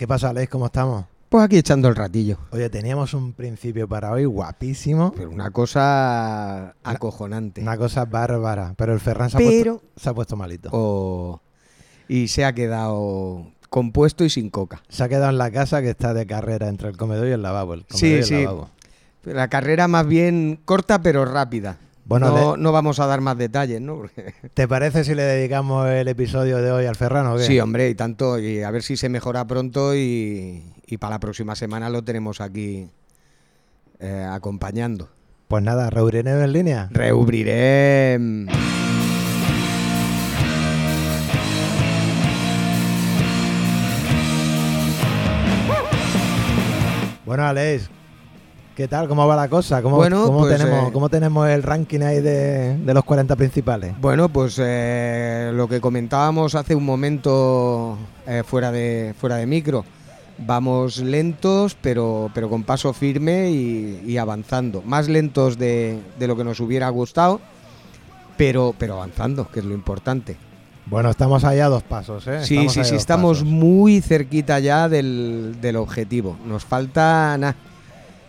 ¿Qué pasa, Alex? ¿Cómo estamos? Pues aquí echando el ratillo. Oye, teníamos un principio para hoy guapísimo. Pero una cosa acojonante. Una cosa bárbara. Pero el Ferran se, ha, puesto, se ha puesto malito. Y se ha quedado compuesto y sin coca. Se ha quedado en la casa que está de carrera entre el comedor y el lavabo. El comedor Sí, y el sí. lavabo. La carrera más bien corta pero rápida. Bueno, no, vamos a dar más detalles, ¿no? Porque- ¿Te parece si le dedicamos el episodio de hoy al Ferran o qué? Sí, hombre, y tanto. Y a ver si se mejora pronto y, y para la próxima semana lo tenemos aquí eh, acompañando. Pues nada, reuniremos en línea. Reubriré. Bueno, Alex, ¿qué tal? ¿Cómo va la cosa? ¿Cómo, Bueno, cómo pues, tenemos, eh, ¿Cómo tenemos el ranking ahí de, de los 40 principales? Bueno, pues eh, lo que comentábamos hace un momento eh, fuera, de, fuera de micro. Vamos lentos, pero, pero con paso firme y, y avanzando. Más lentos de, de lo que nos hubiera gustado, pero, pero avanzando, que es lo importante. Bueno, estamos ahí a dos pasos, ¿eh? Sí, Estamos sí, sí, estamos pasos. muy cerquita ya del, del objetivo. Nos falta nada.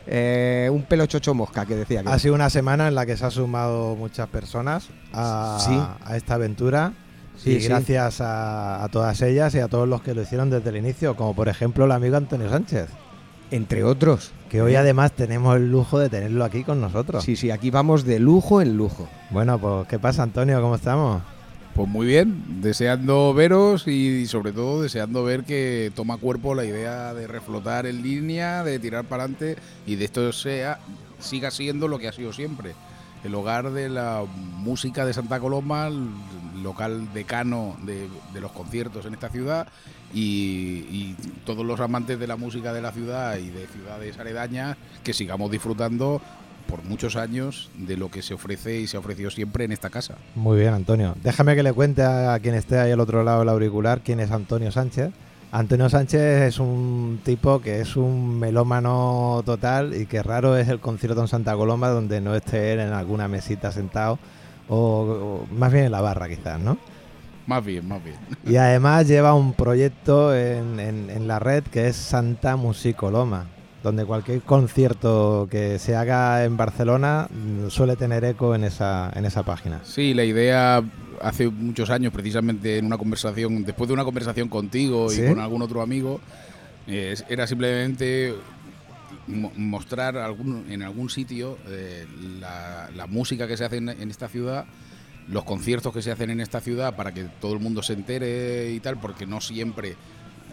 Eh, un pelo chocho mosca que decía que. Ha sido una semana en la que se han sumado muchas personas a, Sí. a esta aventura. Sí, y sí. gracias a, a todas ellas y a todos los que lo hicieron desde el inicio, como por ejemplo el amigo Antonio Sánchez, Entre otros. que hoy además tenemos el lujo de tenerlo aquí con nosotros. Sí, sí, aquí vamos de lujo en lujo. Bueno, pues ¿qué pasa Antonio? ¿Cómo estamos? Pues muy bien, deseando veros y, sobre todo deseando ver que toma cuerpo la idea de reflotar en línea, de tirar para adelante y de esto sea siga siendo lo que ha sido siempre. El hogar de la música de Santa Coloma, local decano de, de los conciertos en esta ciudad y, y todos los amantes de la música de la ciudad y de ciudades aledañas que sigamos disfrutando por muchos años de lo que se ofrece y se ha ofrecido siempre en esta casa. Muy bien, Antonio. Déjame que le cuente a quien esté ahí al otro lado del auricular quién es Antonio Sánchez. Antonio Sánchez es un tipo que es un melómano total y que raro es el concierto en Santa Coloma donde no esté él en alguna mesita sentado o, o más bien en la barra quizás, ¿no? Más bien, más bien. Y además lleva un proyecto en, en- en la red que es Santa Musicoloma, donde cualquier concierto que se haga en Barcelona mm, suele tener eco en esa, en esa página. Sí, la idea hace muchos años, precisamente en una conversación, después de una conversación contigo ¿Sí? y con algún otro amigo, eh, era simplemente mo- mostrar algún, en algún sitio eh, la, la música que se hace en, en esta ciudad, los conciertos que se hacen en esta ciudad para que todo el mundo se entere y tal, porque no siempre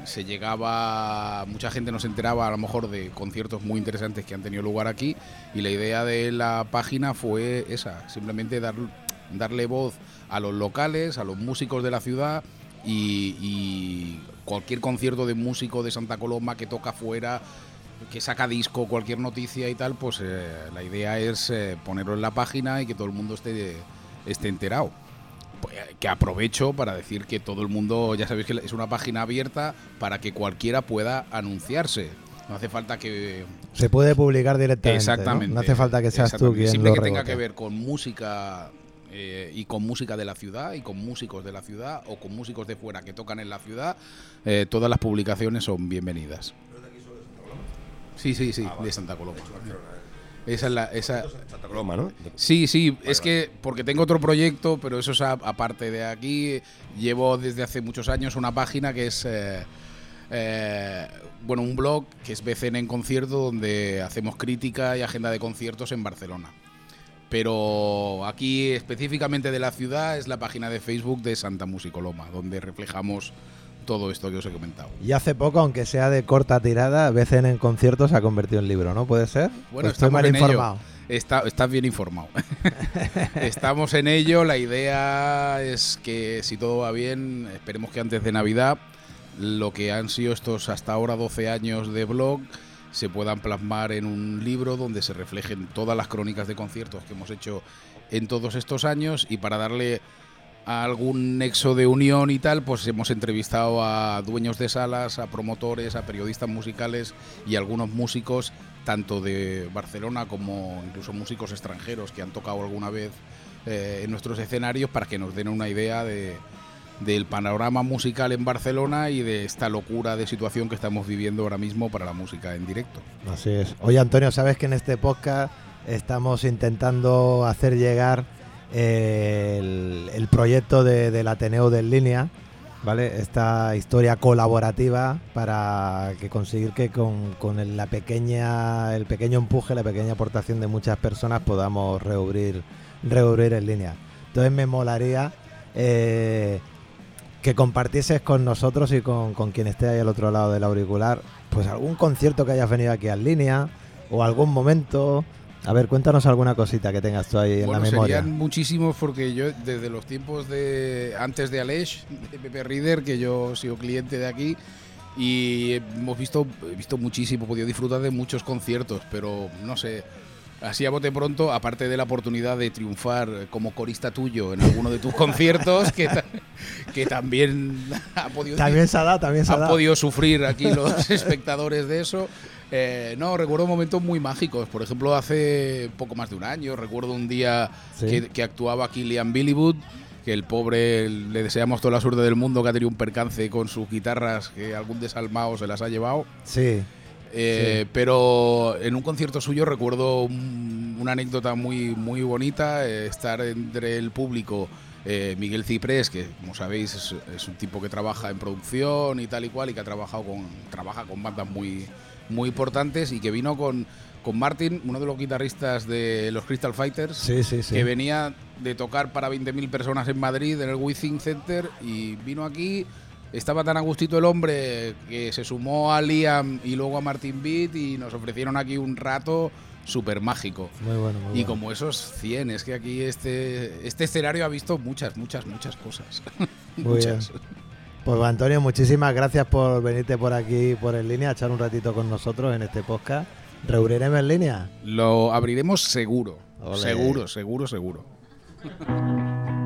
se llegaba, mucha gente no se enteraba a lo mejor de conciertos muy interesantes que han tenido lugar aquí y la idea de la página fue esa, simplemente dar, darle voz a los locales, a los músicos de la ciudad y, cualquier concierto de músico de Santa Coloma que toca fuera, que saca disco, cualquier noticia y tal, pues eh, la idea es eh, ponerlo en la página y que todo el mundo esté, esté enterado. Pues, eh, que aprovecho para decir que todo el mundo, ya sabéis que es una página abierta para que cualquiera pueda anunciarse. No hace falta que Se puede publicar directamente. ¿no? Exactamente. ¿no? hace falta que seas tú quien Siempre lo que tenga que ver con música eh, y con música de la ciudad y con músicos de la ciudad o con músicos de fuera que tocan en la ciudad, eh, todas las publicaciones son bienvenidas. Sí, sí, sí, de Santa Coloma. Esa es la, esa, Santa Coloma, ¿no? Sí, sí, es que porque tengo otro proyecto, pero eso es aparte de aquí. Llevo desde hace muchos años una página que es, eh, eh, bueno, un blog que es BCN en concierto, donde hacemos crítica y agenda de conciertos en Barcelona. Pero aquí específicamente de la ciudad es la página de Facebook de Santa Musicoloma, donde reflejamos todo esto que os he comentado. Y hace poco, aunque sea de corta tirada, BCN en conciertos se ha convertido en libro, ¿no? ¿Puede ser? Bueno, ¿O estoy mal informado. Está, estás bien informado. Estamos en ello. La idea es que si todo va bien, esperemos que antes de Navidad, lo que han sido estos hasta ahora 12 años de blog se puedan plasmar en un libro donde se reflejen todas las crónicas de conciertos que hemos hecho en todos estos años y para darle a algún nexo de unión y tal, pues hemos entrevistado a dueños de salas, a promotores, a periodistas musicales y algunos músicos, tanto de Barcelona como incluso músicos extranjeros que han tocado alguna vez eh, en nuestros escenarios, para que nos den una idea de, del panorama musical en Barcelona y de esta locura de situación que estamos viviendo ahora mismo para la música en directo. Así es. Oye, Antonio, sabes que en este podcast estamos intentando hacer llegar el, proyecto de- del Ateneo de Línea, ¿vale? Esta historia colaborativa para que conseguir que con, con el, la pequeña, el pequeño empuje, la pequeña aportación de muchas personas podamos reabrir, reabrir en línea. Entonces me molaría eh, que compartieses con nosotros y con, con quien esté ahí al otro lado del auricular, pues algún concierto que hayas venido aquí en línea o algún momento. A ver, cuéntanos alguna cosita que tengas tú ahí en Bueno, la memoria. serían muchísimos porque yo desde los tiempos de antes de Aleix, de Pepe Reader, que yo he sido cliente de aquí y hemos visto, he visto muchísimo, he podido disfrutar de muchos conciertos, pero no sé, así a bote pronto, aparte de la oportunidad de triunfar como corista tuyo en alguno de tus conciertos, que, ta- que también ha podido También se ha dado, también se ha dado. podido sufrir aquí los espectadores de eso. Eh, no, recuerdo momentos muy mágicos. Por ejemplo, hace poco más de un año, recuerdo un día Sí. que, que actuaba aquí Liam Billywood, que el pobre le deseamos toda la suerte del mundo, que ha tenido un percance con sus guitarras, que algún desalmado se las ha llevado. Sí, Eh, Pero en un concierto suyo recuerdo un- una anécdota muy, muy bonita, eh, estar entre el público. eh, Miguel Ciprés, que como sabéis es, es un tipo que trabaja en producción y tal y cual, y que ha trabajado con, trabaja con bandas muy, muy importantes y que vino con, con Martin, uno de los guitarristas de los Crystal Fighters, sí, sí, sí. que venía de tocar para 20.000 personas en Madrid, en el Withing Center, y vino aquí. Estaba tan a gustito el hombre que se sumó a Liam y luego a Martin Beat y nos ofrecieron aquí un rato súper mágico. Muy bueno, muy Y bueno. como esos 100, es que aquí este, este escenario ha visto muchas, muchas, muchas cosas. Muchas. Pues Antonio, muchísimas gracias por venirte por aquí, por en línea, a echar un ratito con nosotros en este podcast. ¿Reuniremos en línea? Lo abriremos seguro. Seguro, seguro, seguro.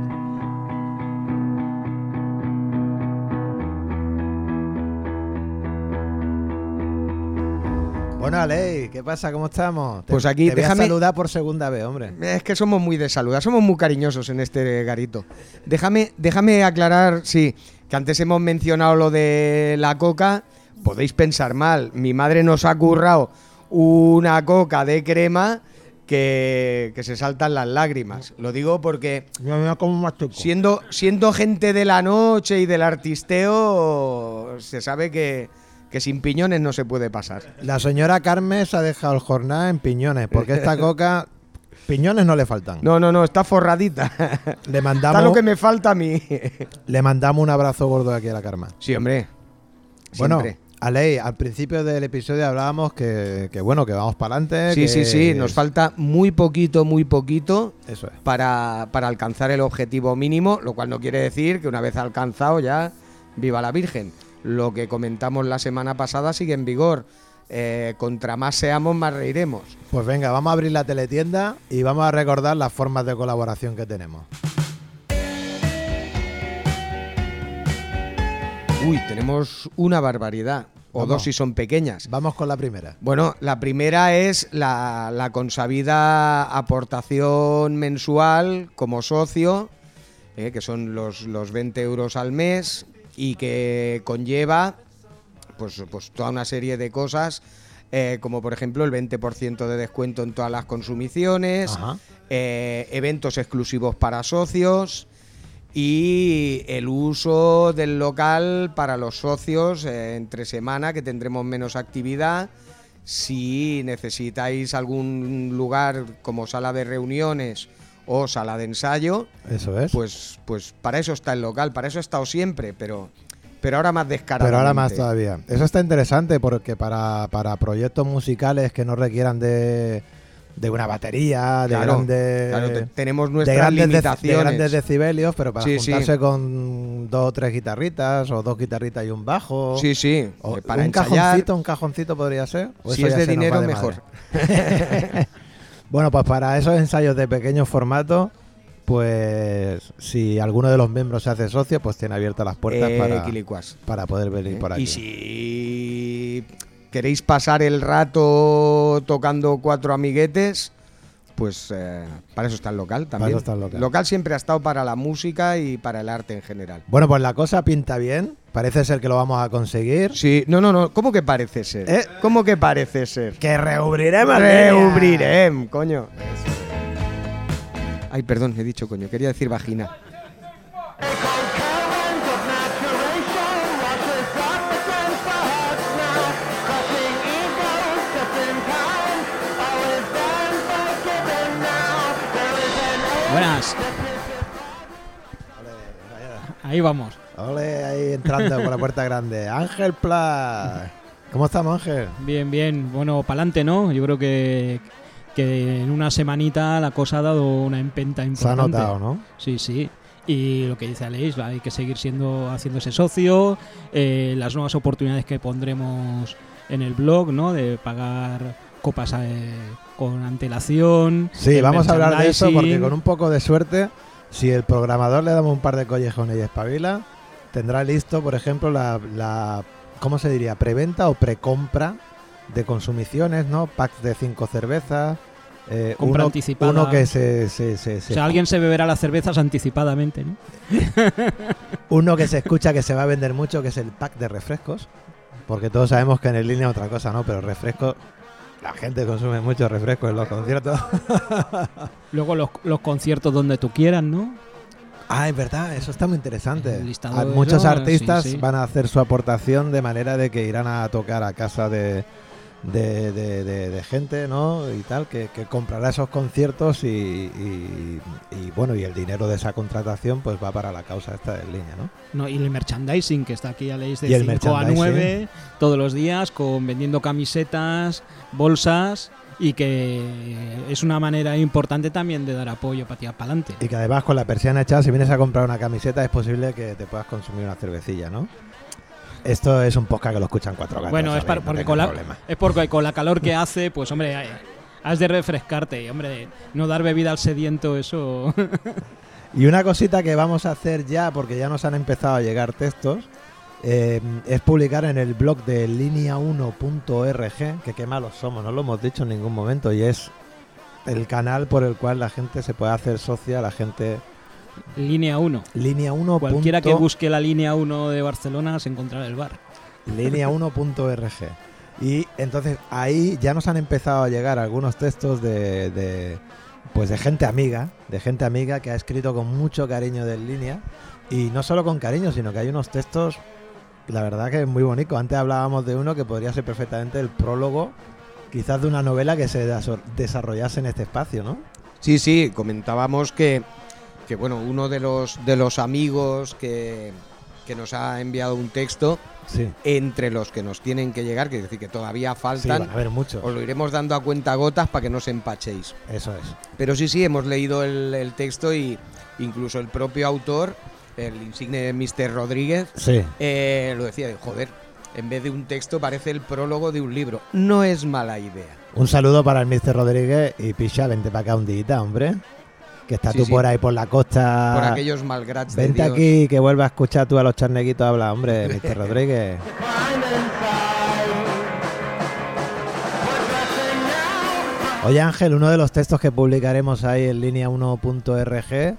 Bueno, Aley, ¿qué pasa? ¿Cómo estamos? Pues aquí, te voy a déjame- saludar por segunda vez, hombre. Es que somos muy de saludar, somos muy cariñosos en este garito. Déjame, déjame aclarar, sí, que antes hemos mencionado lo de la coca. Podéis pensar mal, mi madre nos ha currado una coca de crema que, que se saltan las lágrimas. Lo digo porque siendo, siendo gente de la noche y del artisteo, se sabe que, que sin piñones no se puede pasar. La señora Carmen se ha dejado el jornal en piñones, porque esta coca, piñones no le faltan. No, no, no, está forradita. Le Está mandamos, lo que me falta a mí. le mandamos un abrazo gordo aquí a la Carmen. Sí, hombre. Bueno, Siempre. Aley, al principio del episodio hablábamos que, que bueno, que vamos para adelante. Sí, sí, sí, nos falta muy poquito, muy poquito Eso es. para, para alcanzar el objetivo mínimo, lo cual no quiere decir que una vez alcanzado ya viva la Virgen. Lo que comentamos la semana pasada sigue en vigor. Eh, contra más seamos, más reiremos. Pues venga, vamos a abrir la teletienda y vamos a recordar las formas de colaboración que tenemos. Uy, tenemos una barbaridad. O Vamos. dos si son pequeñas. Vamos con la primera. Bueno, la primera es la, la consabida aportación mensual como socio, eh, que son los, los 20 euros al mes y que conlleva pues, pues toda una serie de cosas, eh, como por ejemplo el 20% de descuento en todas las consumiciones, eh, eventos exclusivos para socios y el uso del local para los socios eh, entre semana, que tendremos menos actividad. Si necesitáis algún lugar como sala de reuniones o sala de ensayo, Eso es. pues, pues para eso está el local, para eso ha estado siempre, pero, pero ahora más descarado. Pero ahora más todavía. Eso está interesante porque para, para proyectos musicales que no requieran de, de una batería, de Claro, grandes. Claro, te- tenemos de nuestras grandes, deci- de grandes decibelios, pero para Sí, sí. juntarse con dos o tres guitarritas, o dos guitarritas y un bajo. Sí, sí, o eh, para un ensayar, cajoncito, un cajoncito podría ser. ¿O si es de se dinero, de mejor. bueno, pues para esos ensayos de pequeño formato, pues si alguno de los miembros se hace socio, pues tiene abiertas las puertas Eh, para, quilicuas. para poder venir por aquí. Y si queréis pasar el rato tocando cuatro amiguetes, pues eh, para eso está el local Para también. eso está el local. siempre ha estado para la música y para el arte en general. Bueno, pues la cosa pinta bien. Parece ser que lo vamos a conseguir. Sí, no, no, no. ¿Cómo que parece ser? ¿Eh? ¿Cómo que parece ser? Que reubriremos. Reubrirem, coño. Ay, perdón, he dicho coño. Quería decir vagina. Buenas. Ahí vamos. Ole, ahí entrando por la puerta grande. Ángel Pla. ¿Cómo estamos, Ángel? Bien, bien. Bueno, pa'lante, ¿no? Yo creo que, que en una semanita la cosa ha dado una empenta Se ha importante. notado, ¿no? Sí, sí. Y lo que dice Aleix, hay que seguir siendo haciéndose socio. eh, las nuevas oportunidades que pondremos en el blog, ¿no? De pagar copas eh, con antelación. Sí, vamos a hablar de eso porque con un poco de suerte, si el programador le damos un par de collejones y espabila, tendrá listo, por ejemplo, la, la ¿cómo se diría? Preventa o precompra de consumiciones, ¿no? Packs de cinco cervezas. eh, Compra uno, anticipada. uno que se, se- se- O se- sea, alguien se beberá las cervezas anticipadamente, ¿no? uno que se escucha que se va a vender mucho, que es el pack de refrescos. Porque todos sabemos que en el línea otra cosa, ¿no? Pero refrescos, la gente consume muchos refrescos en los conciertos. Luego los, los conciertos donde tú quieras, ¿no? Ah, es verdad, eso está muy interesante. Listado Ah, Muchos eso, artistas sí, sí. van a hacer su aportación de manera de que irán a tocar a casa de, de, de- de- de gente, ¿no? Y tal, que, que comprará esos conciertos y, y- y, bueno, y el dinero de esa contratación pues va para la causa esta de línea, ¿no? No, y el merchandising, que está aquí a ley de Y el 5 a merchandising. 9 todos los días, con vendiendo camisetas, bolsas, y que es una manera importante también de dar apoyo para tirar para adelante. Y que además con la persiana echada, si vienes a comprar una camiseta, es posible que te puedas consumir una cervecilla, ¿no? Esto es un podcast que lo escuchan cuatro gatos. Bueno, es para- No porque con la, es porque con la calor que hace, pues hombre, eh, has de refrescarte, y hombre, no dar bebida al sediento, eso... Y una cosita que vamos a hacer ya, porque ya nos han empezado a llegar textos, eh, es publicar en el blog de linea1.org, que qué malos somos, no lo hemos dicho en ningún momento, y es el canal por el cual la gente se puede hacer socia, la gente... línea 1. Linea1. Cualquiera que busque la línea 1 de Barcelona se encontrará el bar. Linea1.org. Y entonces ahí ya nos han empezado a llegar algunos textos de, de, pues de gente amiga, de gente amiga que ha escrito con mucho cariño de línea. Y no solo con cariño, sino que hay unos textos, la verdad que es muy bonito. Antes hablábamos de uno que podría ser perfectamente el prólogo, quizás de una novela que se desarrollase en este espacio, ¿no? Sí, sí, comentábamos que, que bueno, uno de los, de los amigos que, que nos ha enviado un texto, Sí. entre los que nos tienen que llegar, que es decir, que todavía Sí, faltan, van a haber muchos. os lo iremos dando a cuenta gotas para que no os empachéis. Eso es. Pero sí, sí, hemos leído el, el texto y incluso el propio autor, el insigne Mr. Rodríguez, Sí. eh, lo decía, joder, en vez de un texto parece el prólogo de un libro. No es mala idea. Un saludo para el Mr. Rodríguez y Picha, vente para acá un día, hombre. Que estás Sí, tú sí. por ahí por la costa. Por aquellos malgrats de Vente Dios. aquí que vuelva a escuchar tú a los charneguitos hablar, hombre, Mr. Rodríguez. Oye Ángel, uno de los textos que publicaremos ahí en línea 1.rg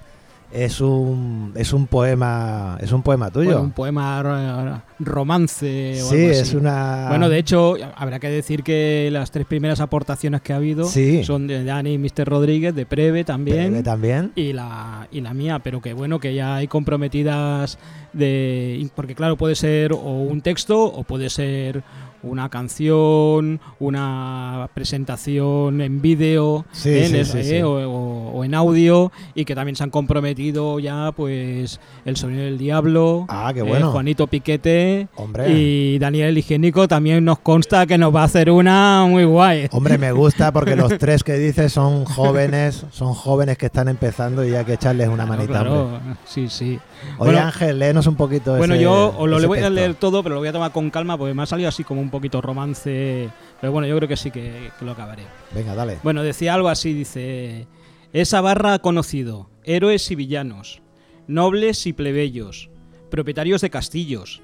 es un es un poema es un poema tuyo. Bueno, un poema ro- romance o sí, algo así. es una Bueno, de hecho, habrá que decir que las tres primeras aportaciones que ha habido Sí. son de Dani y Mr. Rodríguez, de Preve también. Breve también. Y la, y la mía, pero que bueno, que ya hay comprometidas de. Porque, claro, puede ser o un texto o puede ser una canción, una presentación en vídeo, Sí, ¿eh? sí, Les- sí, ¿eh? O, en audio, y que también se han comprometido ya, pues, El Sonido del Diablo, Ah, qué eh. Juanito Piquete. Hombre. Y Daniel Higiénico también nos consta que nos va a hacer una muy guay. Hombre, me gusta porque los tres que dices son jóvenes, son jóvenes que están empezando y hay que echarles una manita. Claro, sí, sí. Oye Bueno, Ángel, léenos un poquito Bueno, ese- yo os lo ese voy a leer todo, pero lo voy a tomar con calma porque me ha salido así como un poquito romance. Pero bueno, yo creo que sí que, que lo acabaré. Venga, dale. Bueno, decía algo así, dice... Esa barra ha conocido héroes y villanos, nobles y plebeyos, propietarios de castillos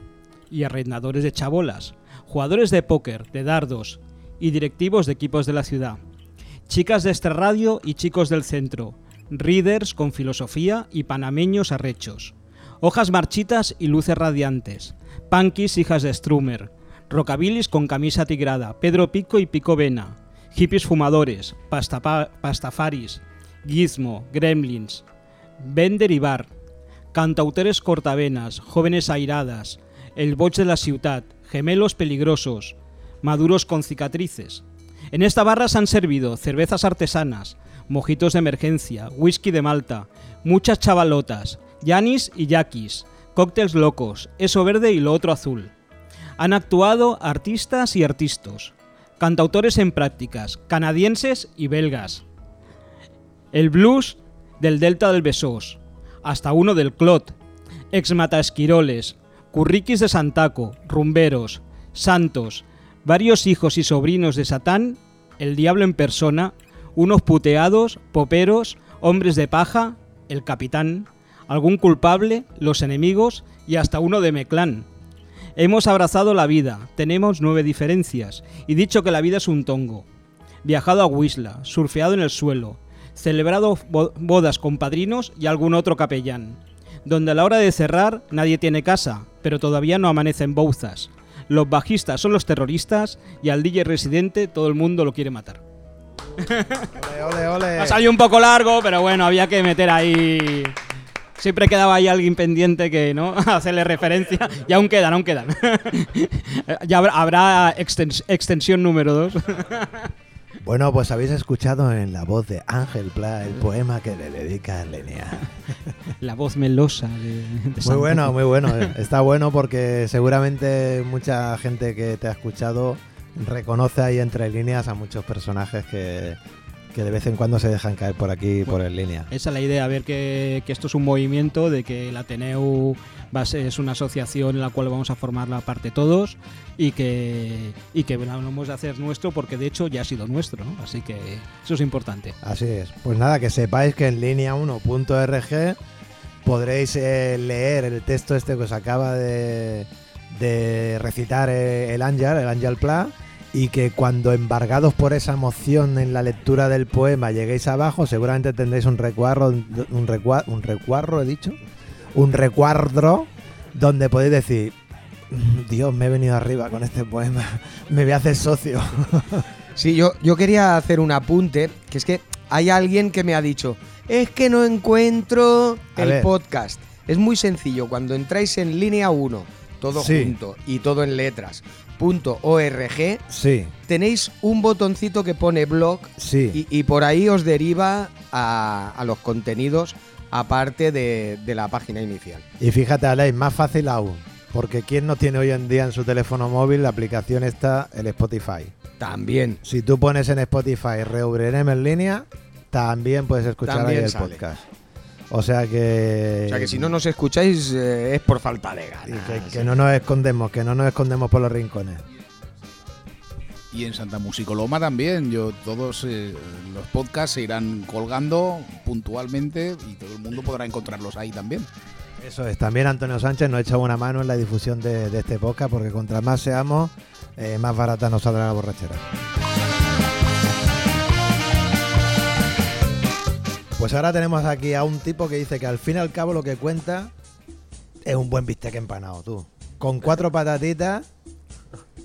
y arrendadores de chabolas, jugadores de póker, de dardos y directivos de equipos de la ciudad. chicas de este radio y chicos del centro, readers con filosofía y panameños arrechos, hojas marchitas y luces radiantes, punkis hijas de Strumer, rockabilis con camisa tigrada, Pedro Pico y Pico Vena, hippies fumadores, pastafaris, gizmo, gremlins, Bender y Bar, cantautores cortavenas, jóvenes airadas, el boch de la ciudad, gemelos peligrosos, maduros con cicatrices. En esta barra se han servido cervezas artesanas, mojitos de emergencia, whisky de Malta, muchas chavalotas, yanis y yaquis, cócteles locos, eso verde y lo otro azul. Han actuado artistas y artistas, cantautores en prácticas, canadienses y belgas. El blues del Delta del Besós, hasta uno del Clot, ex Mataesquiroles, curriquis de Santaco, rumberos, santos, varios hijos y sobrinos de Satán, el diablo en persona, unos puteados, poperos, hombres de paja, el capitán, algún culpable, los enemigos y hasta uno de Meclán. Hemos abrazado la vida, tenemos nueve diferencias, y dicho que la vida es un tongo. Viajado a Huisla, surfeado en el suelo, celebrado bo- bodas con padrinos y algún otro capellán. Donde a la hora de cerrar nadie tiene casa, pero todavía no amanecen bouzas. Los bajistas son los terroristas y al DJ residente todo el mundo lo quiere matar. Ole, ole, ole. Ha salido un poco largo, pero bueno, había que meter ahí. Siempre quedaba ahí alguien pendiente que no hacerle referencia. Y aún quedan, aún quedan. ya habrá, habrá extens- extensión número 2. Bueno, pues habéis escuchado en la voz de Ángel Pla el poema que le dedica a Lenia. La voz melosa de, de Muy bueno, muy bueno. Está bueno porque seguramente mucha gente que te ha escuchado reconoce ahí entre líneas a muchos personajes que, que de vez en cuando se dejan caer por aquí, por en línea. Esa es la idea, ver que, que esto es un movimiento, de que el Ateneu va a ser- es una asociación en la cual vamos a formar la parte todos y que, y que lo hemos de hacer nuestro porque de hecho ya ha sido nuestro, ¿no? Así que eso es importante. Así es. Pues nada, que sepáis que en línea 1.rg podréis eh, leer el texto este que os acaba de, de recitar eh, el Ángel, el Ángel Pla, y que cuando embargados por esa emoción en la lectura del poema lleguéis abajo, seguramente tendréis un recuadro, un, recua- un recuadro, he dicho, un recuadro donde podéis decir, "Mm, Dios, me he venido arriba con este poema, me voy a hacer socio. Sí, yo, yo quería hacer un apunte, que es que hay alguien que me ha dicho, es que no encuentro A el ver. podcast. Es muy sencillo, cuando entráis en línea 1, todo Sí. junto y todo en letras, .org, Sí, tenéis un botoncito que pone blog y, por ahí os deriva a, los contenidos aparte de, de la página inicial. Y fíjate, Alex, más fácil aún. Porque ¿quién no tiene hoy en día en su teléfono móvil la aplicación esta, el Spotify? También. Si tú pones en Spotify Reubrirem en línea, también puedes escuchar ahí el podcast. O sea que... O sea que si no nos escucháis eh, es por falta de y ganas. que, que no nos escondemos, que no nos escondemos por los rincones. Y en Santa Musicoloma también, yo todos eh, los podcasts se irán colgando puntualmente y todo el mundo podrá encontrarlos ahí también. Eso es. También Antonio Sánchez nos echa una mano en la difusión de, de este podcast porque contra más seamos, eh, más barata nos saldrá la borrachera. Pues ahora tenemos aquí a un tipo que dice que al fin y al cabo lo que cuenta es un buen bistec empanado, tú. Con cuatro patatitas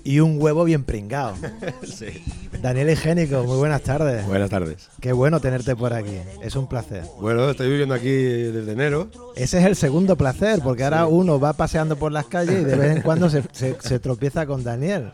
y un huevo bien pringado. Sí. Daniel Higiénico, muy buenas tardes. Buenas tardes. Qué bueno tenerte por aquí. Es un placer. Bueno, estoy viviendo aquí desde enero. Ese es el segundo placer, porque ahora uno va paseando por las calles y de vez en cuando se, se- se tropieza con Daniel.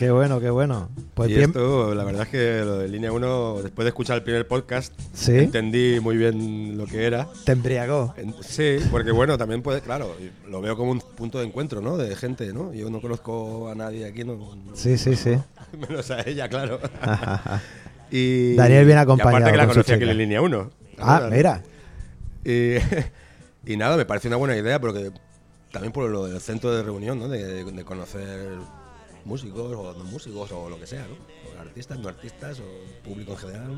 Qué bueno, qué bueno. Pues y bien, esto, la verdad es que lo de línea 1, después de escuchar el primer podcast, Sí. entendí muy bien lo que era. te embriagó. Sí, porque bueno, también puede, claro, lo veo como un punto de encuentro, ¿no? De gente, ¿no? Yo no conozco a nadie aquí, no, Sí, sí, sí. menos a ella, claro. y, Daniel viene y acompañado aparte que la conocía aquí en línea 1. Ah, mira. Y, y nada, me parece una buena idea, porque también por lo del centro de reunión, ¿no? De, de conocer músicos o no músicos o lo que sea, ¿no? O artistas, no artistas, o público en general,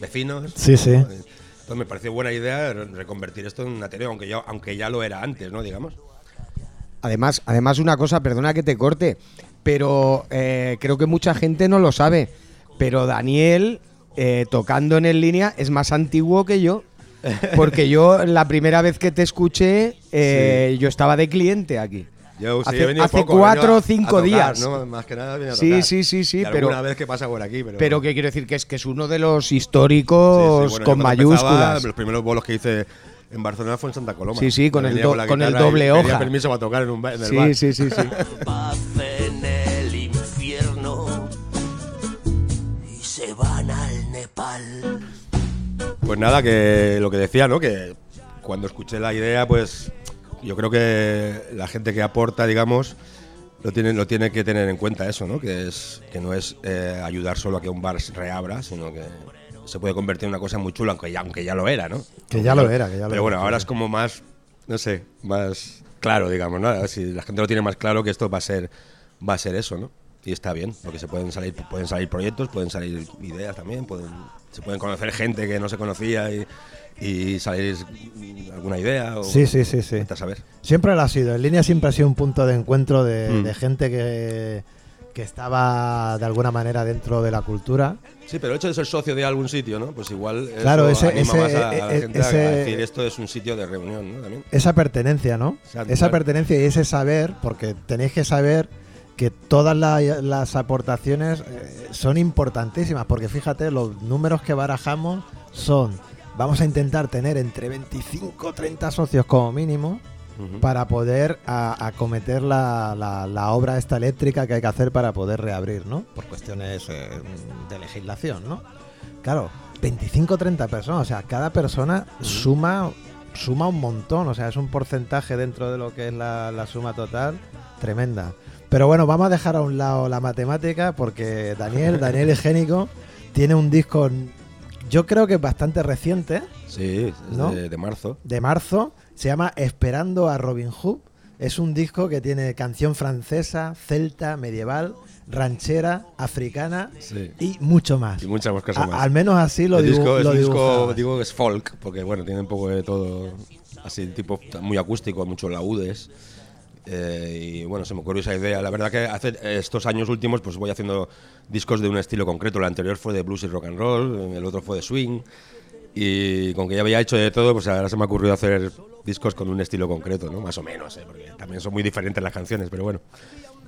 vecinos. Sí, sí. ¿no? Entonces me pareció buena idea re- reconvertir esto en un Ateneo, aunque ya, aunque ya lo era antes, ¿no? Digamos. Además, además una cosa, perdona que te corte, pero eh, creo que mucha gente no lo sabe. Pero Daniel, eh, tocando en el línea, es más antiguo que yo. Porque yo, la primera vez que te escuché, eh, yo estaba de cliente aquí. Yo, sí, Hace- poco, cuatro o cinco a tocar, días. ¿no? Más que nada, venido a Sí, tocar. sí, sí, sí, Y pero- alguna vez que pasa por aquí, pero. Pero que quiero decir que es que es uno de los Sí, sí, históricos bueno, con empezaba, mayúsculas. los primeros bolos que hice en Barcelona fue en Santa Coloma. Sí, sí, con el do- con el doble hoja. permiso para tocar en, un en el Sí, bar. sí, sí, sí. paz en el infierno y se van al Nepal. Pues nada, que lo que decía, ¿no? Que cuando escuché la idea, pues yo creo que la gente que aporta, digamos, lo tiene, lo tiene que tener en cuenta eso, ¿no? Que, es, que no es eh, ayudar solo a que un bar se reabra, sino que se puede convertir en una cosa muy chula, aunque ya, aunque ya lo era, ¿no? Que ya lo era, que ya lo Pero bueno, era, ahora es como más, no sé, más claro, digamos, ¿no? Si la gente lo tiene más claro que esto va a ser, va a ser eso, ¿no? Y está bien, porque se pueden salir, pueden salir proyectos, pueden salir ideas también, pueden, se pueden conocer gente que no se conocía y, y salir alguna idea o Sí, sí, sí, sí. saber. Siempre lo ha sido. En línea siempre ha sido un punto de encuentro de, Mm. de gente que, que estaba de alguna manera dentro de la cultura. Sí, pero el hecho de ser socio de algún sitio, ¿no? Pues igual eso Claro, ese- anima ese- más a, a la e- gente a- decir esto es un sitio de reunión, ¿no? También. Esa pertenencia, ¿no? Esa claro. pertenencia y ese saber, porque tenéis que saber que todas la- las aportaciones eh, son importantísimas, porque fíjate, los números que barajamos son, vamos a intentar tener entre 25 o 30 socios como mínimo, para poder acometer la, la- la obra esta eléctrica que hay que hacer para poder reabrir, ¿no? Por cuestiones eh, de legislación, ¿no? Claro, 25 o 30 personas, o sea, cada persona suma suma un montón, o sea, es un porcentaje dentro de lo que es la, la suma total tremenda. Pero bueno, vamos a dejar a un lado la matemática porque Daniel, Daniel Higiénico, tiene un disco, yo creo que es bastante reciente, Sí, es ¿No? de, de marzo. de marzo. Se llama Esperando a Robin Hood. Es un disco que tiene canción francesa, celta, medieval, ranchera, africana Sí. y mucho más. Y muchas más cosas A- más. Al menos así lo, el dibu- disco un disco, digo que es folk, porque bueno, tiene un poco de todo así, tipo muy acústico, muchos laudes. Eh, y bueno, se me ocurrió esa idea. La verdad que hace estos años últimos pues voy haciendo discos de un estilo concreto. El anterior fue de blues y rock and roll, el otro fue de swing. Y con que ya había hecho de todo, pues ahora se me ha ocurrido hacer discos con un estilo concreto, ¿no? Más o menos, ¿eh? porque también son muy diferentes las canciones, pero bueno.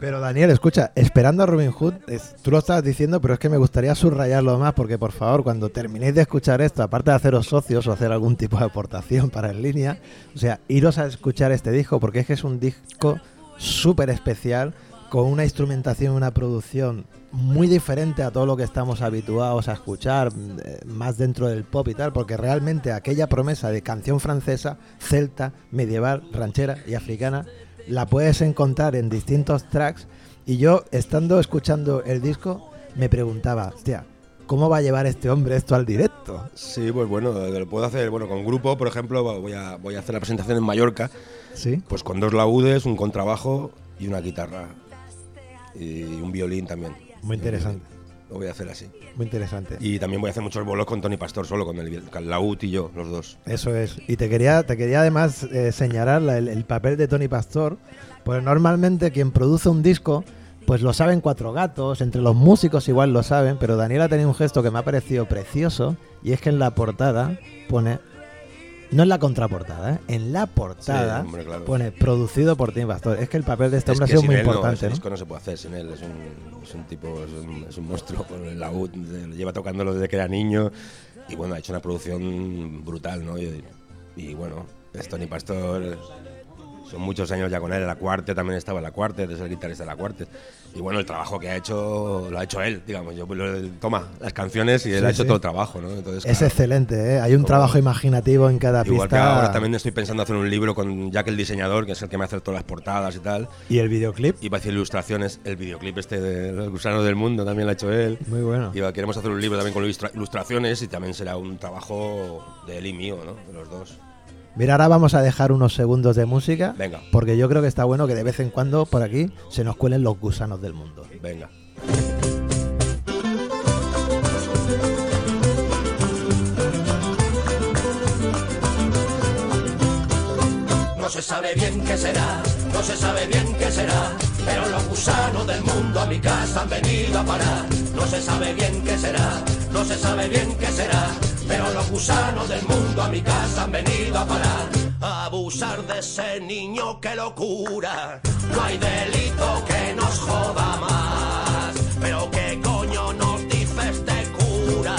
Pero Daniel, escucha, Esperando a Robin Hood, tú lo estabas diciendo, pero es que me gustaría subrayarlo más porque por favor, cuando terminéis de escuchar esto, aparte de haceros socios o hacer algún tipo de aportación para en línea, o sea, iros a escuchar este disco porque es que es un disco súper especial con una instrumentación, una producción muy diferente a todo lo que estamos habituados a escuchar, eh, más dentro del pop y tal, porque realmente aquella promesa de canción francesa, celta, medieval, ranchera y africana, la puedes encontrar en distintos tracks. Y yo, estando escuchando el disco, me preguntaba, hostia, ¿cómo va a llevar este hombre esto al directo? Sí, pues bueno, lo puedo hacer, bueno, con grupo, por ejemplo, voy a, voy a hacer la presentación en Mallorca, Sí. pues con dos laudes, un contrabajo y una guitarra. Y un violín también. Muy interesante, Lo voy a hacer así. muy interesante. Y también voy a hacer muchos bolos con Tony Pastor, solo con el, con y yo, los dos. Eso es. Y te quería, te quería además eh, señalar la- el, el papel de Tony Pastor, pues normalmente quien produce un disco, pues lo saben cuatro gatos, entre los músicos igual lo saben, pero Daniel ha tenido un gesto que me ha parecido precioso, y es que en la portada pone, no en la contraportada, ¿eh? en la portada Sí, hombre, claro. pone producido por Tony Pastor. Es que el papel de este Es hombre que ha sido muy él importante, ¿no? disco no se puede hacer sin él, es un, es un tipo, es un, es un monstruo con el laúd, lleva tocándolo desde que era niño y bueno, ha hecho una producción brutal, ¿no? Y, y bueno, es Tony Pastor, son muchos años ya con él, la cuarta también estaba en la cuarta, es el guitarrista de la cuarta. Y bueno, el trabajo que ha hecho, lo ha hecho él, digamos, yo toma las canciones y él Sí, ha hecho sí. todo el trabajo, ¿no? Entonces, Es claro, excelente, ¿eh? hay un trabajo imaginativo en cada Igual que pista. ahora también estoy pensando hacer un libro con Jack el diseñador, que es el que me hace todas las portadas y tal. Y el videoclip, Iba a decir ilustraciones, el videoclip este de Los Gusanos del Mundo también lo ha hecho él. muy bueno. Y queremos hacer un libro también con ilustra- ilustraciones y también será un trabajo de él y mío, ¿no? De los dos. Mira, ahora vamos a dejar unos segundos de música. Venga. Porque yo creo que está bueno que de vez en cuando por aquí se nos cuelen los gusanos del mundo. Venga. No se sabe bien qué será, no se sabe bien qué será, pero los gusanos del mundo mundo a mi casa han venido a parar. No se sabe bien qué será, no se sabe bien qué será. Pero los gusanos del mundo a mi casa han venido a parar. A abusar de ese niño, qué locura. No hay delito que nos joda más. Pero qué coño nos dice este cura.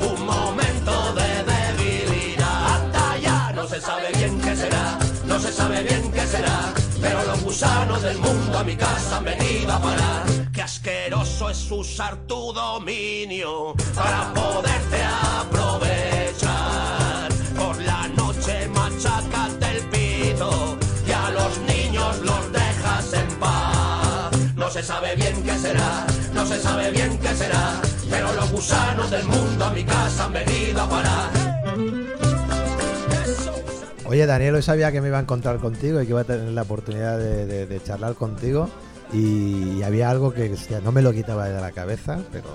Un momento de debilidad. Hasta ya no se sabe bien qué será, no se sabe bien qué será. Pero los gusanos del mundo a mi casa han venido a parar. Asqueroso es usar tu dominio para poderte aprovechar. Por la noche machacate el pito y a los niños los dejas en paz. No se sabe bien qué será, no se sabe bien qué será. Pero los gusanos del mundo a mi casa han venido a parar. Oye, Daniel, hoy sabía que me iba a encontrar contigo y que iba a tener la oportunidad de charlar contigo. Y había algo que hostia, no me lo quitaba de la cabeza, pero,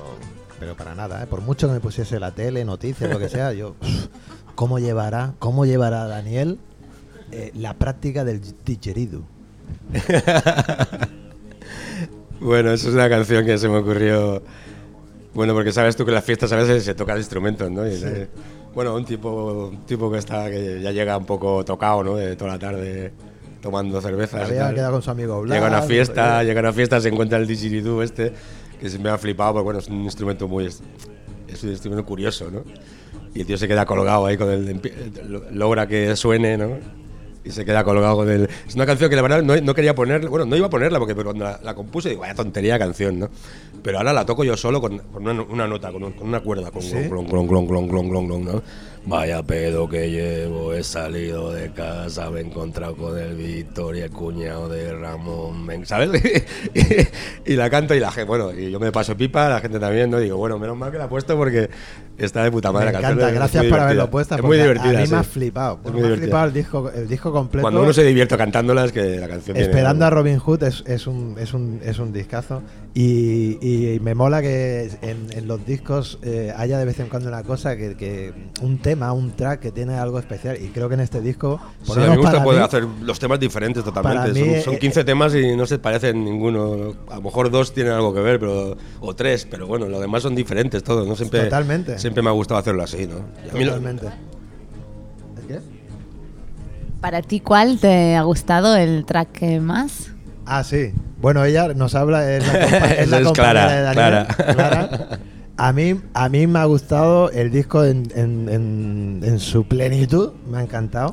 pero para nada. ¿eh? Por mucho que me pusiese la tele, noticias, lo que sea, yo. ¿Cómo llevará, cómo llevará Daniel eh, la práctica del didgeridoo? Bueno, eso es una canción que se me ocurrió. Bueno, porque sabes tú que en las fiestas a veces se tocan instrumentos, ¿no? Y, bueno, un tipo, un tipo que está que ya llega un poco tocado, ¿no? De toda la tarde tomando cervezas. y Había quedado con su amigo Blas. Llega a una fiesta, eh, llega a una fiesta, se encuentra el didgeridoo este, que se me ha flipado, porque bueno, es un instrumento muy... Es un instrumento curioso, ¿no? Y el tío se queda colgado ahí con el... lo- Logra que suene, ¿no? Y se queda colgado con el... Es una canción que la verdad no, no quería ponerla, bueno, no iba a ponerla porque pero cuando la, la compuse digo, vaya tontería canción, ¿no? Pero ahora la toco yo solo con, con una, una nota, con, un- con una cuerda, con ¿Sí? glon, glon, glon, glon, glon, glon, glon, ¿no? Vaya pedo que llevo, he salido de casa, me he encontrado con el Víctor y el cuñado de Ramón, ¿sabes? y la canto y la gente, bueno, y yo me paso pipa, la gente también, ¿no? Y digo, bueno, menos mal que la he puesto porque está de puta madre Me la canción. encanta, es gracias muy por haberlo puesto. Es muy divertida. A mí sí. me ha flipado. Muy me ha flipado el disco, el disco completo. Cuando uno se divierte cantándola es que la canción Esperando a Robin Hood es, es un, es, un, es un discazo. Y, y me mola que en, en los discos eh, haya de vez en cuando una cosa, que, que un tema, un track que tiene algo especial. Y creo que en este disco, por Sí, a mí me gusta poder mí, hacer los temas diferentes totalmente. mí, son, son eh, 15 temas y no se parecen ninguno. A lo mejor dos tienen algo que ver, pero o tres, pero bueno, los demás son diferentes todos. ¿no? Siempre, Totalmente. Siempre me ha gustado hacerlo así, ¿no? Lo- Totalmente. ¿El qué? Para ti, ¿cuál te ha gustado el track más? Ah, sí. Bueno, ella nos habla, es la, compa- es la Es compañera Clara, de Daniel, Clara. Clara. A mí, a mí me ha gustado el disco en, en- en- su plenitud, me ha encantado.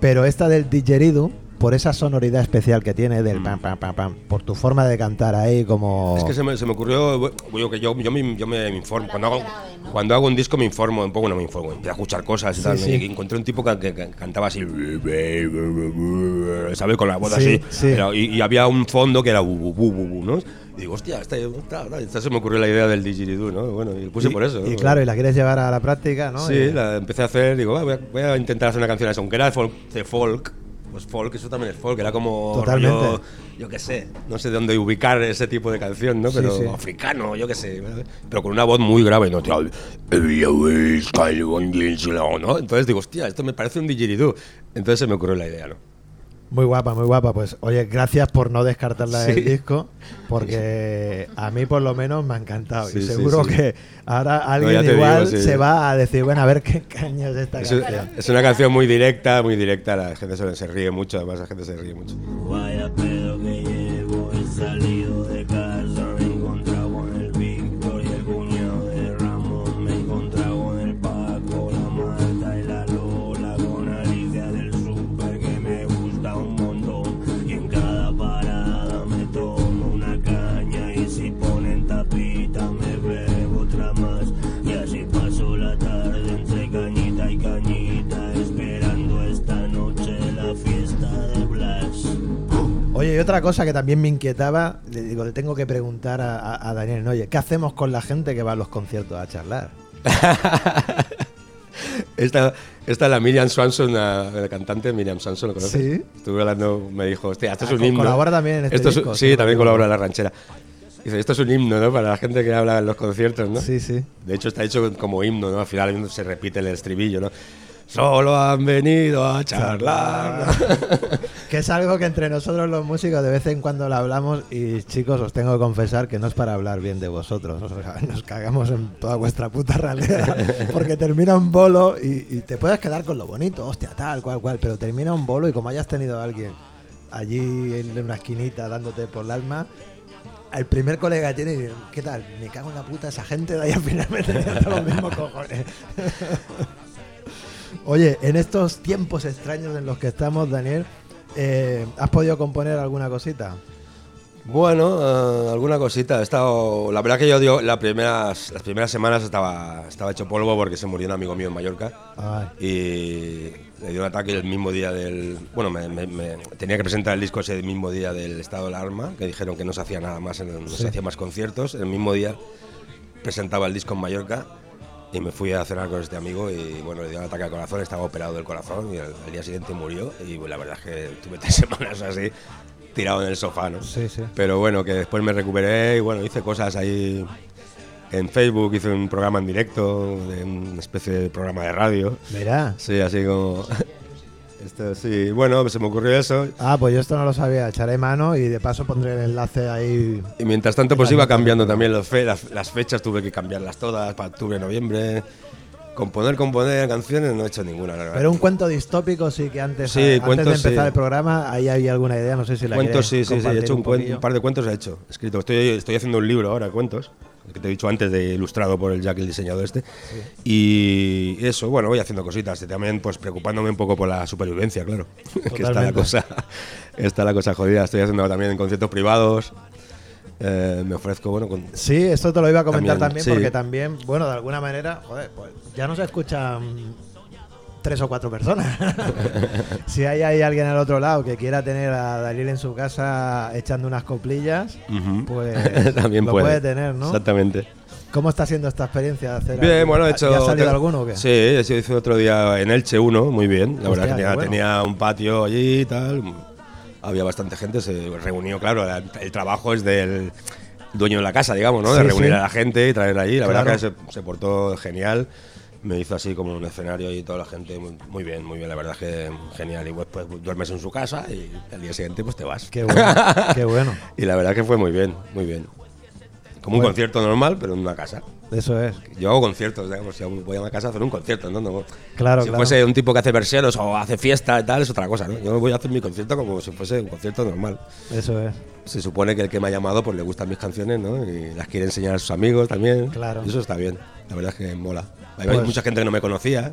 Pero esta del didgeridoo, por esa sonoridad especial que tiene, del pam, pam, pam, pam, por tu forma de cantar ahí como... Es que se me, se me ocurrió, bueno, que yo, yo, me, yo me informo. Cuando hago, cuando hago un disco me informo un poco, no me informo, empiezo a escuchar cosas y tal. sí. Encontré un tipo que, que- que cantaba así, ¿sabes? Con la voz Sí, así. Era- y, y había un fondo que era ¿no? Y digo, hostia, esta, esta, esta- esta se me ocurrió la idea del didgeridoo, ¿no? Bueno, y lo puse y, por eso. y ¿no? claro, y la quieres llevar a la práctica, ¿no? Sí, Y- la empecé a hacer, digo, "Ah, voy, a, voy a intentar hacer una canción así, aunque era de folk, de folk, pues folk, eso también es folk, era como Totalmente. rollo, yo qué sé, no sé de dónde ubicar ese tipo de canción, ¿no? Pero sí. africano, yo qué sé, pero con una voz muy grave, ¿no? Entonces digo, hostia, esto me parece un didgeridoo. Entonces se me ocurrió la idea, ¿no? Muy guapa, muy guapa. Pues oye, gracias por no descartarla Sí. del disco, porque a mí por lo menos me ha encantado. Sí, y seguro sí. que ahora alguien igual digo, sí. se va a decir, bueno, a ver qué caño es esta Es, canción. es una canción muy directa, muy directa, la gente se, se ríe mucho, además la gente se ríe mucho. Vaya pedo que llevo, he salido Oye, y otra cosa que también me inquietaba, le digo, le tengo que preguntar a, a- a Daniel, ¿no? oye, ¿qué hacemos con la gente que va a los conciertos a charlar? Esta, esta es la Miriam Swanson, la, la cantante Miriam Swanson, ¿lo conoces? Sí. Estuve hablando, me dijo, hostia, esto es Ah, un co- himno. colabora también en este Esto es- disco, sí, también colabora en la ranchera. Dice, esto es un himno, ¿no? Para la gente que habla en los conciertos, ¿no? Sí, sí. De hecho, está hecho como himno, ¿no? Al final se repite el estribillo, ¿no? Solo han venido a charlar. que es algo que entre nosotros los músicos de vez en cuando lo hablamos y chicos os tengo que confesar que no es para hablar bien de vosotros, o sea, nos cagamos en toda vuestra puta realidad porque termina un bolo y, y te puedes quedar con lo bonito, hostia, tal, cual, cual, pero termina un bolo y como hayas tenido a alguien allí en una esquinita dándote por el alma, al primer colega tiene, ¿qué tal? Me cago en la puta esa gente de ahí al final me tenía los mismos cojones. Oye, en estos tiempos extraños en los que estamos, Daniel, eh, ¿has podido componer alguna cosita? Bueno, eh, alguna cosita. He estado, la verdad que yo dio, las primeras, las primeras semanas estaba, estaba hecho polvo porque se murió un amigo mío en Mallorca Ay, y le dio un ataque el mismo día del... Bueno, me, me- me- tenía que presentar el disco ese mismo día del estado de alarma, que dijeron que no se hacía nada más, no Sí. se hacía más conciertos. El mismo día presentaba el disco en Mallorca y me fui a cenar con este amigo y bueno, le dio un ataque al corazón, estaba operado del corazón y al, al día siguiente murió y pues, la verdad es que tuve tres semanas así tirado en el sofá, ¿no? sí, sí. Pero bueno, que después me recuperé y bueno, hice cosas ahí en Facebook, hice un programa en directo, de una especie de programa de radio. Mira. Sí, así como... Esto, sí, bueno, se me ocurrió eso. Ah, pues yo esto no lo sabía. Echaré mano y de paso pondré el enlace ahí. Y mientras tanto, pues iba cambiando también los fe- las, las fechas, tuve que cambiarlas todas para octubre, noviembre. Componer, componer canciones, no he hecho ninguna, la. Pero un cuento distópico sí que antes, Sí, antes de empezar sí. el programa, ahí había alguna idea, no sé si la Cuentos, sí, sí, sí, he hecho un, poquillo. un par de cuentos, he hecho, escrito. Estoy, estoy haciendo un libro ahora, cuentos, que te he dicho antes, de ilustrado por el Jack, el diseñador este. Y eso, bueno, voy haciendo cositas, y también pues preocupándome un poco por la supervivencia, claro. que está la cosa, está la cosa jodida. Estoy haciendo también conciertos privados. eh, me ofrezco, bueno, con, Sí, esto te lo iba a comentar también, También, sí. porque también, bueno, de alguna manera, joder, pues ya no se escuchan tres o cuatro personas. si hay, hay alguien al otro lado que quiera tener a Daniel en su casa echando unas coplillas, Ujú. pues también lo puede. puede tener, ¿no? Exactamente. ¿Cómo está siendo esta experiencia de hacer Bien, algo? bueno, he hecho. ¿Ya ha salido te- alguno o qué? Sí, he hice otro día en Elche uno, muy bien. La Hostia, verdad que tenía, bueno. tenía un patio allí y tal. Había bastante gente, se reunió, claro. la- El trabajo es del dueño de la casa, digamos, ¿no? De Sí, reunir sí. a la gente y traerla allí. La verdad Claro. que se, se portó genial. Me hizo así como un escenario y toda la gente muy, muy bien, muy bien. La verdad que genial. Y pues, pues duermes en su casa y al día siguiente pues te vas. Qué bueno, qué bueno. Y la verdad que fue muy bien, muy bien. Como un concierto normal, pero en una casa. Eso es. Yo hago conciertos, digamos, si voy a una casa a hacer un concierto, ¿no? No- Claro, si claro. fuese un tipo que hace verseros o hace fiesta y tal, es otra cosa, ¿no? Yo voy a hacer mi concierto como si fuese un concierto normal. Eso es. Se supone que el que me ha llamado pues le gustan mis canciones, ¿no? Y las quiere enseñar a sus amigos también. Claro. Y eso está bien, la verdad es que mola. Hay Pues- mucha gente que no me conocía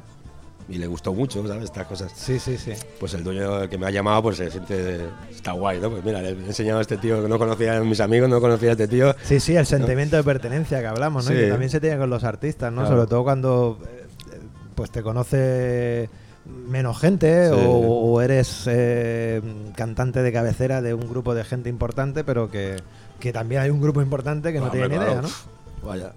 y le gustó mucho, ¿sabes? Estas cosas. Sí, sí, sí. Pues el dueño que me ha llamado pues se siente, está guay, ¿no? Pues mira, le he enseñado a este tío que no conocía a mis amigos, no conocía a este tío. Sí, sí, el sentimiento de pertenencia que hablamos, ¿no? Y que también se tiene con los artistas, ¿no? Claro. Sobre todo cuando eh, pues te conoce menos gente Sí. o, o eres eh, cantante de cabecera de un grupo de gente importante, pero que, que también hay un grupo importante que no Hombre, tiene ni idea. ¿no? Vaya.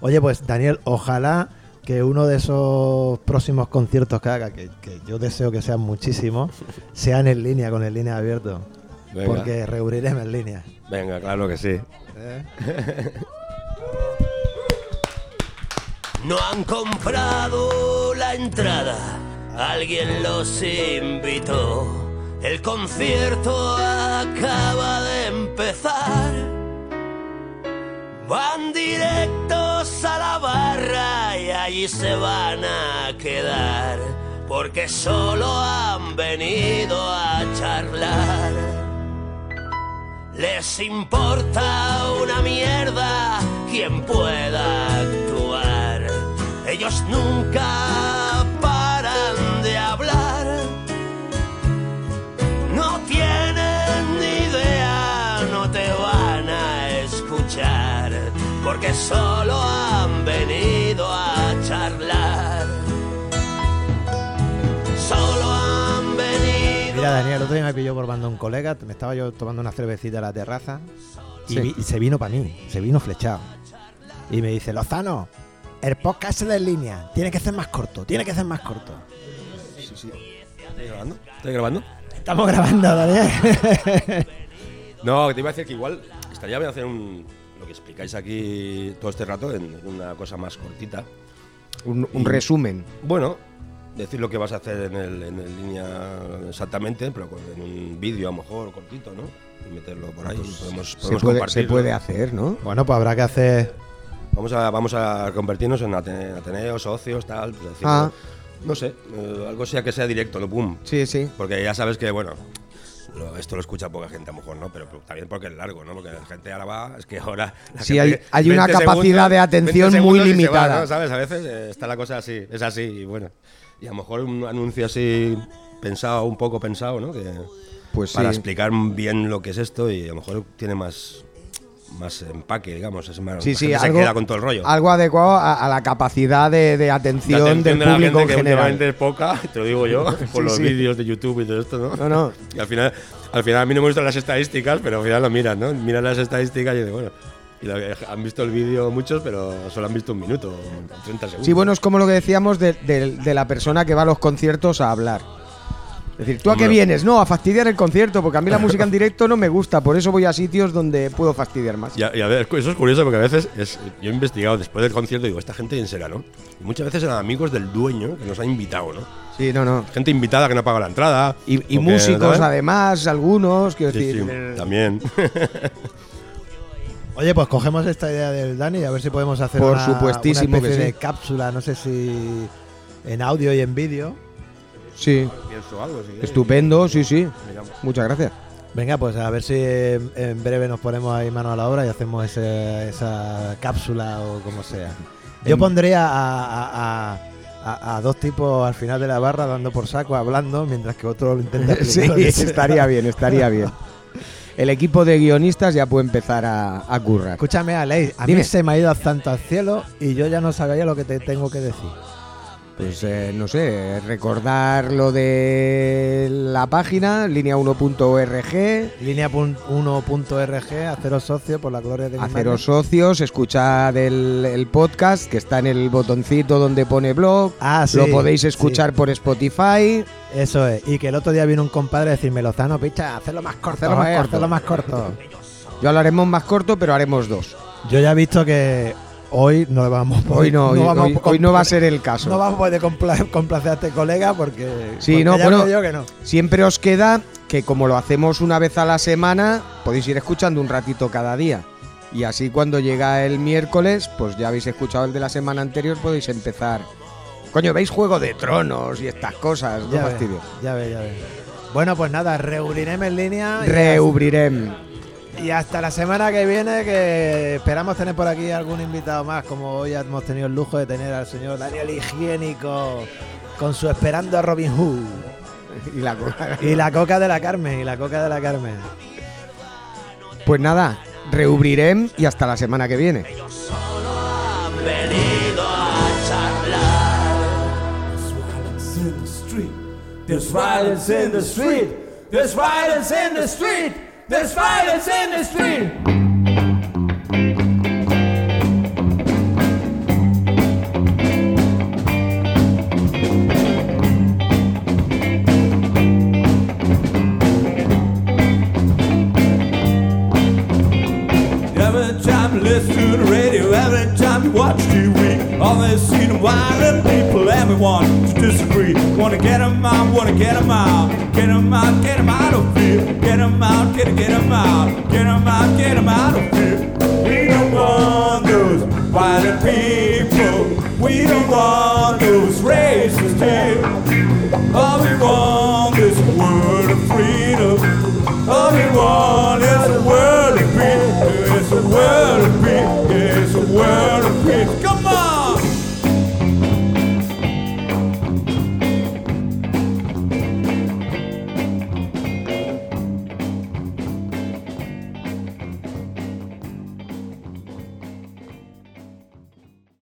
Oye, pues Daniel, ojalá que uno de esos próximos conciertos que haga, que, que yo deseo que sean muchísimos, sean en línea, con el línea abierto. Venga. Porque reuniremos en línea. Venga, claro que sí. ¿eh? No han comprado la entrada, alguien los invitó. El concierto acaba de empezar. Van directos a la barra y allí se van a quedar. Porque solo han venido a charlar. Les importa una mierda quien pueda actuar. Ellos nunca solo han venido a charlar. Solo han venido. Mira, Daniel, el otro día me pilló probando un colega, me estaba yo tomando una cervecita a la terraza y, Sí. vi- y se vino para mí, se vino flechado. Y me dice, Lozano, el podcast es de línea, tiene que ser más corto, tiene que ser más corto. ¿Estoy grabando? ¿Estoy grabando? Estamos grabando, Daniel. No, que te iba a decir que igual estaría bien hacer un, que explicáis aquí todo este rato en una cosa más cortita. Un, un Y- resumen. Bueno, decir lo que vas a hacer en, el, en el línea exactamente, pero en un vídeo a lo mejor cortito, ¿no? Y meterlo por ahí. podemos, Pues Se podemos puede, se compartirlo. puede hacer, ¿no? Bueno, pues habrá que hacer. Vamos a, vamos a convertirnos en ate- ateneos, socios, tal. pues decir, Ah. No sé, eh, algo sea que sea directo, no pum. Sí, sí. Porque ya sabes que, bueno, lo- esto lo escucha poca gente a lo mejor, ¿no? Pero, pero también porque es largo, ¿no? Porque la gente ahora va, es que ahora... la Sí, hay- hay una 20 capacidad de atención 20 muy va, limitada. ¿no? ¿Sabes? A veces eh, está la cosa así, es así, y bueno. Y a lo mejor un anuncio así pensado, un poco pensado, ¿no? Que, Pues para sí. explicar bien lo que es esto y a lo mejor tiene más más empaque, digamos, es más, Sí, se algo, queda con todo el rollo. algo adecuado a, a la capacidad de, de atención, atención del de la público gente en que general. es poca, te lo digo yo, por los vídeos de YouTube y todo esto, ¿no? No, no. Y al final, al final a mí no me gustan las estadísticas, pero al final lo miran, ¿no? Miran las estadísticas y dicen, bueno, y lo- han visto el vídeo muchos, pero solo han visto un minuto, 30 segundos. Sí, bueno, es como lo que decíamos de, de- de la persona que va a los conciertos a hablar. Es decir, ¿tú a qué vienes? No, a fastidiar el concierto, porque a mí la música en directo no me gusta, por eso voy a sitios donde puedo fastidiar más. Y a, y a ver, eso es curioso porque a veces es- yo he investigado después del concierto y digo, ¿esta gente quién será, no? Y muchas veces eran amigos del dueño que nos ha invitado, ¿no? Sí, no, no. Gente invitada que no paga la entrada. Y, y que, músicos, ¿sabes? además, algunos, quiero Sí, decir. sí, también. Oye, pues cogemos esta idea del Dani y a ver si podemos hacer Por una, supuestísimo una especie que sí. de cápsula, no sé si en audio y en vídeo. Sí, Pienso algo, sí. estupendo, sí, sí. Muchas gracias. Venga, pues a ver si en, breve nos ponemos ahí mano a la obra y hacemos ese- esa cápsula o como sea. Yo pondría a, a- a- a- a dos tipos al final de la barra dando por saco, hablando, mientras que otro lo intenta Sí, estaría bien, estaría bien. El equipo de guionistas ya puede empezar a, a currar. Escúchame, Aleix, a Dime. mí se me ha ido tanto al cielo y yo ya no sabía lo que te tengo que decir. Pues eh, no sé, recordar lo de la página, línea1.org, Línea pun- 1.rg, haceros socio por la gloria de mi haceros socios, escuchar el, el podcast que está en el botoncito donde pone blog, Ah, sí, lo podéis sí. escuchar por Spotify. Eso es. Y que el otro día vino un compadre a decirme, Lozano, picha, hazlo más corto, Hazlo más eh, corto". hazlo más corto. Yo lo haremos más corto, pero haremos dos. Yo ya he visto que hoy no vamos Hoy no, hoy, vamos hoy- no va a ser el caso. No vamos a poder compla- complacer a este colega porque, Sí, porque no, ya bueno. veo yo que no. Siempre os queda que como lo hacemos una vez a la semana, podéis ir escuchando un ratito cada día. Y así cuando llega el miércoles, pues ya habéis escuchado el de la semana anterior, podéis empezar. Coño, veis Juego de Tronos y estas cosas, no Ya ve, fastidio. ya ve, ya ve. Bueno, pues nada, reuniremos en línea y, Reubrirem. hasta, y hasta la semana que viene que esperamos tener por aquí algún invitado más, como hoy hemos tenido el lujo de tener al señor Daniel Higiénico con su Esperando a Robin Hood. Y la- Y la coca de la Carmen, y la coca de la Carmen. Pues nada, reubrirem y hasta la semana que viene. Han venido a charlar. There's violence in the street. There's violence in the street. There's violence in the street. Every time you listen to the radio, every time you watch TV, they see the violent people, everyone to disagree. Wanna get 'em out, wanna get 'em out, get 'em out, get 'em out of fear, get 'em out, get 'em, get 'em out, Get 'em out, get 'em out of here. We don't want those violent people, we don't want those racist here. All we want is a world of freedom. All we want is a world of peace. It's a world.